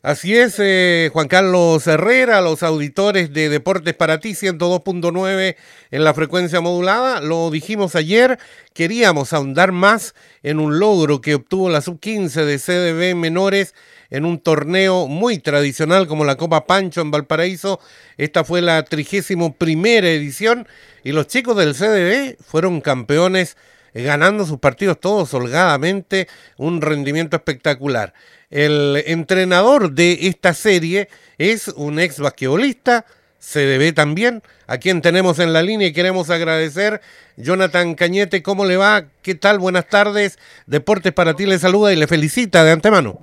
Así es, eh, Juan Carlos Herrera, los auditores de Deportes para ti 102.9 en la frecuencia modulada, lo dijimos ayer, queríamos ahondar más en un logro que obtuvo la sub-15 de CDB menores en un torneo muy tradicional como la Copa Pancho en Valparaíso. Esta fue la trigésimo primera edición y los chicos del CDB fueron campeones ganando sus partidos todos holgadamente, un rendimiento espectacular. El entrenador de esta serie es un ex basquetbolista, CDB también, a quien tenemos en la línea y queremos agradecer. Jonathan Cañete, ¿cómo le va? ¿Qué tal? Buenas tardes. Deportes para ti le saluda y le felicita de antemano.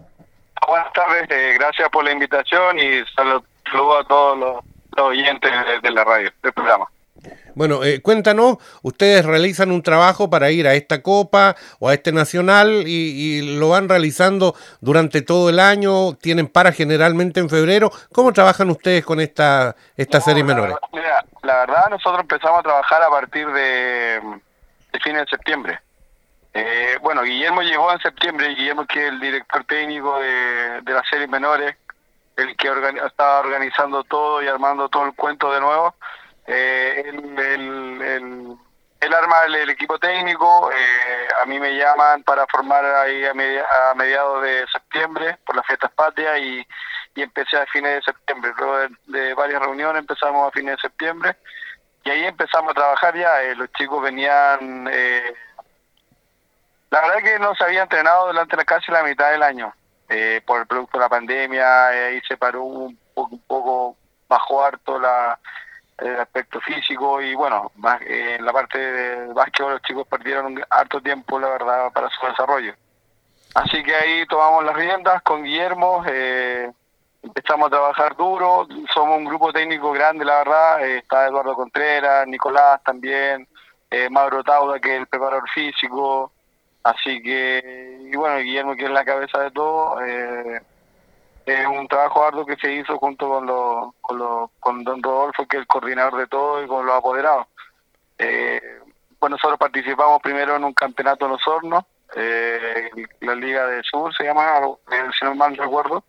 Buenas tardes, eh, gracias por la invitación y saludo a todos los, oyentes de la radio, del programa. Bueno, eh, cuéntanos, ustedes realizan un trabajo para ir a esta copa o a este nacional y, lo van realizando durante todo el año, tienen para generalmente en febrero. ¿Cómo trabajan ustedes con esta, esta serie menores? Mira, la verdad nosotros empezamos a trabajar a partir de, de fines de septiembre. Eh, bueno, Guillermo llegó en septiembre y Guillermo que es el director técnico de, de las series menores, el que estaba organizando todo y armando todo el cuento de nuevo eh, el, el, el, arma el, equipo técnico, eh, a mí me llaman para formar ahí a, mediados de septiembre por las fiestas patrias y, y empecé a fines de septiembre. Luego de, varias reuniones empezamos a fines de septiembre y ahí empezamos a trabajar ya. Eh, los chicos venían... Eh, la verdad que no se había entrenado durante casi la mitad del año. Eh, por el producto de la pandemia, ahí se paró un poco, un poco, bajó harto la, el aspecto físico y bueno, más en la parte de básquetbol los chicos perdieron harto tiempo, la verdad, para su desarrollo. Así que ahí tomamos las riendas con Guillermo, eh, empezamos a trabajar duro, somos un grupo técnico grande, la verdad, eh, está Eduardo Contreras, Nicolás también, eh, Mauro Tauda, que es el preparador físico, así que, y bueno, Guillermo que es la cabeza de todo, eh, es un trabajo arduo que se hizo junto con, lo, con, con don Rodolfo, que es el coordinador de todo, y con los apoderados. Eh, bueno, nosotros participamos primero en un campeonato en los hornos, eh, la Liga del Sur se llama, eh, si no mal recuerdo.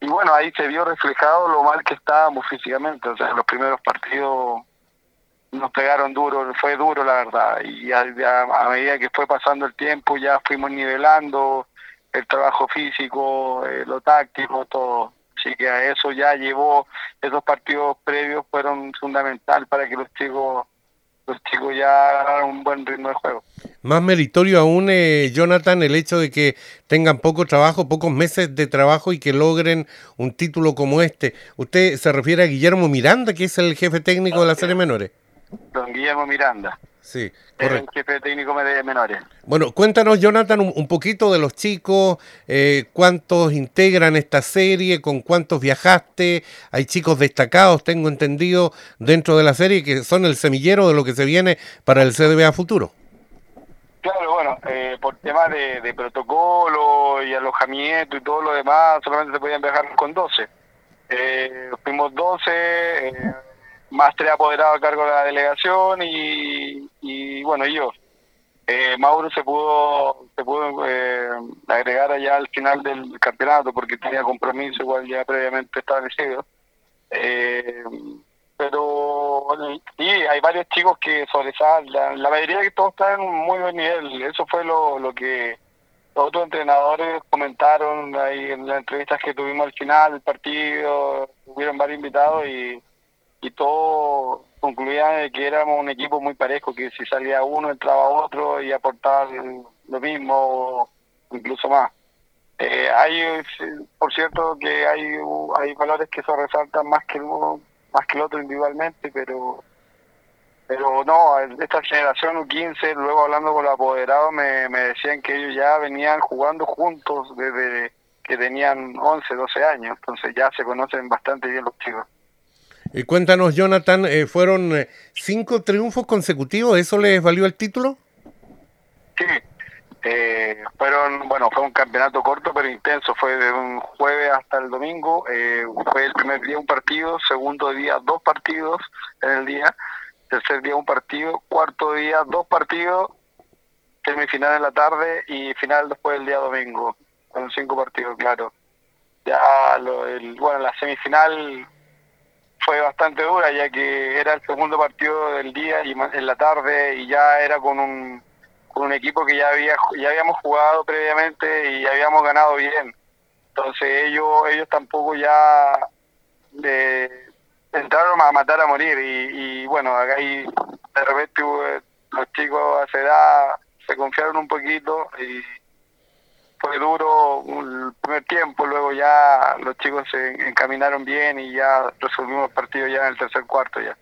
Y bueno, ahí se vio reflejado lo mal que estábamos físicamente. O sea, los primeros partidos nos pegaron duro, fue duro la verdad. Y a medida que fue pasando el tiempo ya fuimos nivelando, el trabajo físico, eh, lo táctico, todo. Así que a eso ya llevó, esos partidos previos fueron fundamental para que los chicos los chicos ya agarraran un buen ritmo de juego. Más meritorio aún, eh, Jonathan, el hecho de que tengan poco trabajo, pocos meses de trabajo y que logren un título como este. ¿Usted se refiere a Guillermo Miranda, que es el jefe técnico de la serie menores? Don Guillermo Miranda. Sí, correcto. El jefe técnico de menores. Bueno, cuéntanos, Jonathan, un, poquito de los chicos, eh, cuántos integran esta serie, con cuántos viajaste. Hay chicos destacados, tengo entendido, dentro de la serie que son el semillero de lo que se viene para el CDB futuro. Claro, bueno, eh, por temas de, protocolo y alojamiento y todo lo demás, solamente se podían viajar con 12. Eh, fuimos 12. Eh, más tres apoderados a cargo de la delegación y, y bueno, yo. Eh, Mauro se pudo se pudo eh, agregar allá al final del campeonato porque tenía compromiso igual ya previamente establecido. Eh, pero y hay varios chicos que sobresalen, la mayoría que todos están en un muy buen nivel. Eso fue lo, lo que los otros entrenadores comentaron ahí en las entrevistas que tuvimos al final del partido. Hubieron varios invitados y y todo concluía que éramos un equipo muy parejo, que si salía uno entraba otro y aportaba lo mismo o incluso más. Eh, hay, por cierto, que hay hay valores que se resaltan más que uno, más que el otro individualmente, pero pero no, esta generación U15, luego hablando con los apoderados, me, me decían que ellos ya venían jugando juntos desde que tenían 11, 12 años, entonces ya se conocen bastante bien los chicos. Eh, cuéntanos, Jonathan, eh, ¿fueron eh, cinco triunfos consecutivos? ¿Eso les valió el título? Sí, fueron, bueno, fue un campeonato corto pero intenso, fue de un jueves hasta el domingo, fue el primer día un partido, segundo día dos partidos en el día, tercer día un partido, cuarto día dos partidos, semifinal en la tarde y final después del día domingo, con cinco partidos, claro ya lo, el, bueno, la semifinal fue bastante dura ya que era el segundo partido del día y en la tarde y ya era con un, con un equipo que ya había ya habíamos jugado previamente y habíamos ganado bien. Entonces ellos ellos tampoco ya entraron a matar a morir y, bueno acá ahí de repente los chicos a esa edad se confiaron un poquito y fue duro el primer tiempo, luego ya los chicos se encaminaron bien y ya resolvimos el partido ya en el tercer cuarto ya.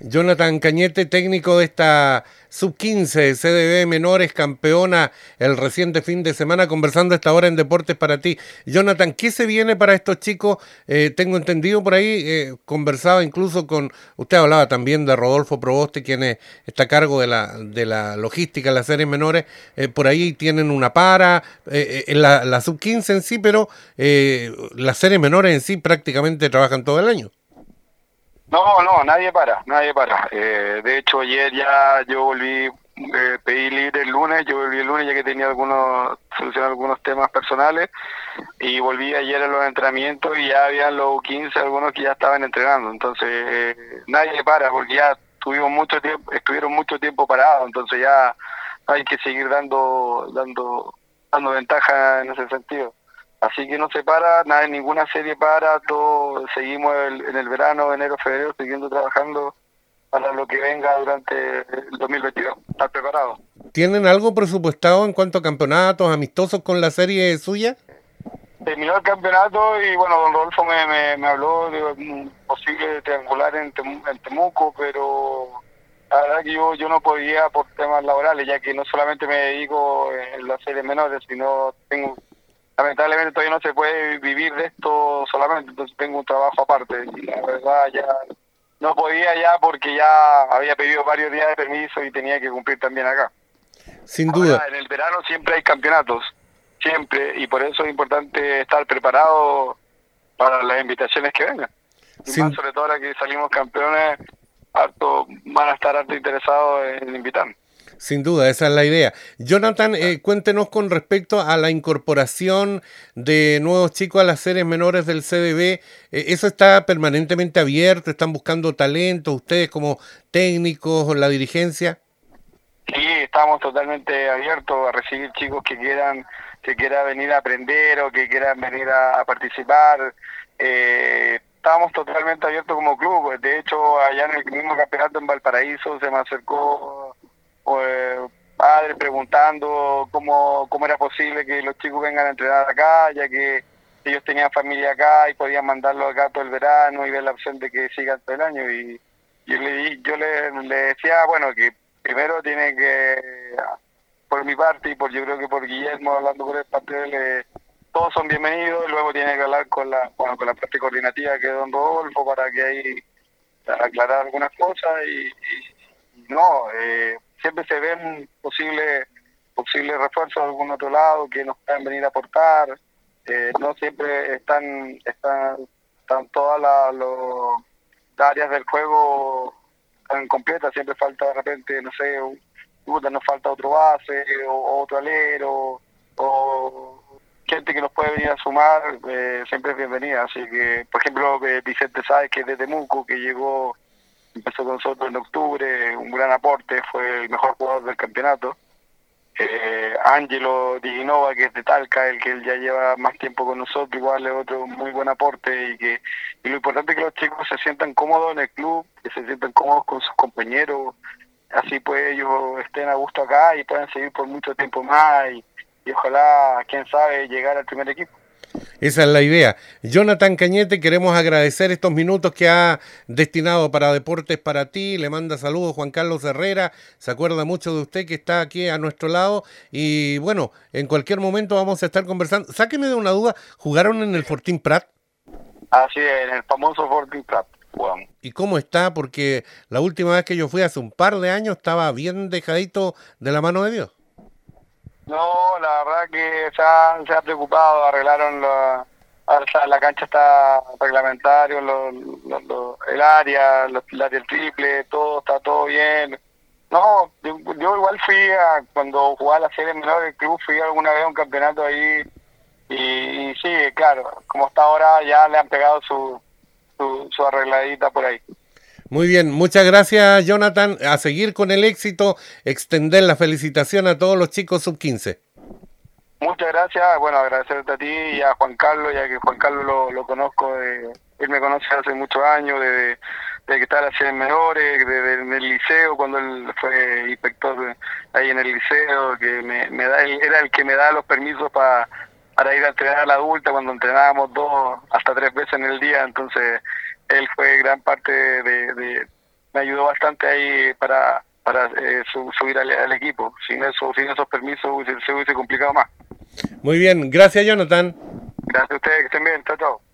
Jonathan Cañete, técnico de esta sub-15 CDB Menores, campeona el reciente fin de semana, conversando esta hora en Deportes para ti. Jonathan, ¿qué se viene para estos chicos? Eh, tengo entendido por ahí, eh, conversaba incluso con, usted hablaba también de Rodolfo Proboste, quien está a cargo de la, de la logística en las series menores, eh, por ahí tienen una para, en la, la sub-15 en sí, pero las series menores en sí prácticamente trabajan todo el año. No, no, nadie para, nadie para. Eh, de hecho, ayer ya yo volví, eh, pedí libre el lunes, yo volví el lunes ya que tenía algunos, solucionar algunos temas personales y volví ayer a los entrenamientos y ya habían los 15, algunos que ya estaban entrenando. Entonces, eh, nadie para porque ya tuvimos mucho tiempo, estuvieron mucho tiempo parados, entonces ya hay que seguir dando, dando, dando ventaja en ese sentido. Así que no se para, nada, ninguna serie para, todo seguimos en el verano, enero, febrero, siguiendo trabajando para lo que venga durante el 2022. ¿Están preparados? ¿Tienen algo presupuestado en cuanto a campeonatos amistosos con la serie suya? Terminó el campeonato y bueno, don Rodolfo me, me, habló de un posible triangular en, en Temuco, pero la verdad que yo, yo no podía por temas laborales, ya que no solamente me dedico en las series menores, sino tengo lamentablemente todavía no se puede vivir de esto solamente, entonces tengo un trabajo aparte y la verdad ya no podía ya porque ya había pedido varios días de permiso y tenía que cumplir también acá. Sin duda. en el verano siempre hay campeonatos, siempre, y por eso es importante estar preparado para las invitaciones que vengan. Y más sobre todo ahora que salimos campeones, harto, van a estar harto interesados en invitarnos. Sin duda, esa es la idea. Jonathan, eh, cuéntenos con respecto a la incorporación de nuevos chicos a las series menores del CDB. Eh, ¿Eso está permanentemente abierto? ¿Están buscando talento ustedes como técnicos la dirigencia? Sí, estamos totalmente abiertos a recibir chicos que quieran que quieran venir a aprender o que quieran venir a, participar. Eh, estamos totalmente abiertos como club. De hecho, allá en el mismo campeonato en Valparaíso se me acercó pues, padres preguntando cómo, cómo era posible que los chicos vengan a entrenar acá, ya que ellos tenían familia acá y podían mandarlos acá todo el verano y ver la opción de que sigan todo el año. Y, yo, le, yo le, decía, bueno, que primero tiene que, por mi parte y por yo creo que por Guillermo, hablando por el papel, todos son bienvenidos, y luego tiene que hablar con la, con la parte coordinativa que es don Rodolfo para que ahí aclarar algunas cosas y, no, eh, siempre se ven posibles posibles refuerzos de algún otro lado que nos puedan venir a aportar. Eh, no siempre están están, están todas las áreas del juego tan completas, siempre falta de repente, no sé, un, nos falta otro base o, otro alero o gente que nos puede venir a sumar, eh, siempre es bienvenida. Así que, por ejemplo, eh, Vicente Sáez, que es de Temuco, que llegó empezó con nosotros en octubre, un gran aporte, fue el mejor jugador del campeonato. Eh, Angelo Diginova, que es de Talca, el que él ya lleva más tiempo con nosotros, igual es otro muy buen aporte y que y lo importante es que los chicos se sientan cómodos en el club, que se sientan cómodos con sus compañeros, así pues ellos estén a gusto acá y puedan seguir por mucho tiempo más y ojalá, quién sabe, llegar al primer equipo. Esa es la idea. Jonathan Cañete, queremos agradecer estos minutos que ha destinado para Deportes para ti. Le manda saludos Juan Carlos Herrera. Se acuerda mucho de usted que está aquí a nuestro lado. Y bueno, en cualquier momento vamos a estar conversando. Sáqueme de una duda, ¿jugaron en el Fortín Prat? Así es, en el famoso Fortín Prat. ¿Y cómo está? Porque la última vez que yo fui hace un par de años estaba bien dejadito de la mano de Dios. No, la verdad que se ha, se ha preocupado, arreglaron la, la cancha está reglamentario, el área, el área triple, todo está todo bien. No, yo, igual fui a, cuando jugaba la serie menor del club, fui alguna vez a un campeonato ahí Y, sí, claro, como está ahora ya le han pegado su, su, su arregladita por ahí. Muy bien, muchas gracias Jonathan. A seguir con el éxito, extender la felicitación a todos los chicos sub 15. Muchas gracias, bueno, agradecerte a ti y a Juan Carlos, ya que Juan Carlos lo, lo conozco, de, él me conoce hace muchos años, de, de que estaba en menores, de, en el liceo, cuando él fue inspector ahí en el liceo, que me da, era el que me da los permisos para para ir a entrenar a la adulta cuando entrenábamos dos hasta tres veces en el día, entonces él fue gran parte de, me ayudó bastante ahí para para eh, subir al, equipo. Sin eso, sin esos permisos se hubiese complicado más. Muy bien, gracias Jonathan. Gracias a ustedes, que estén bien, chao, chao.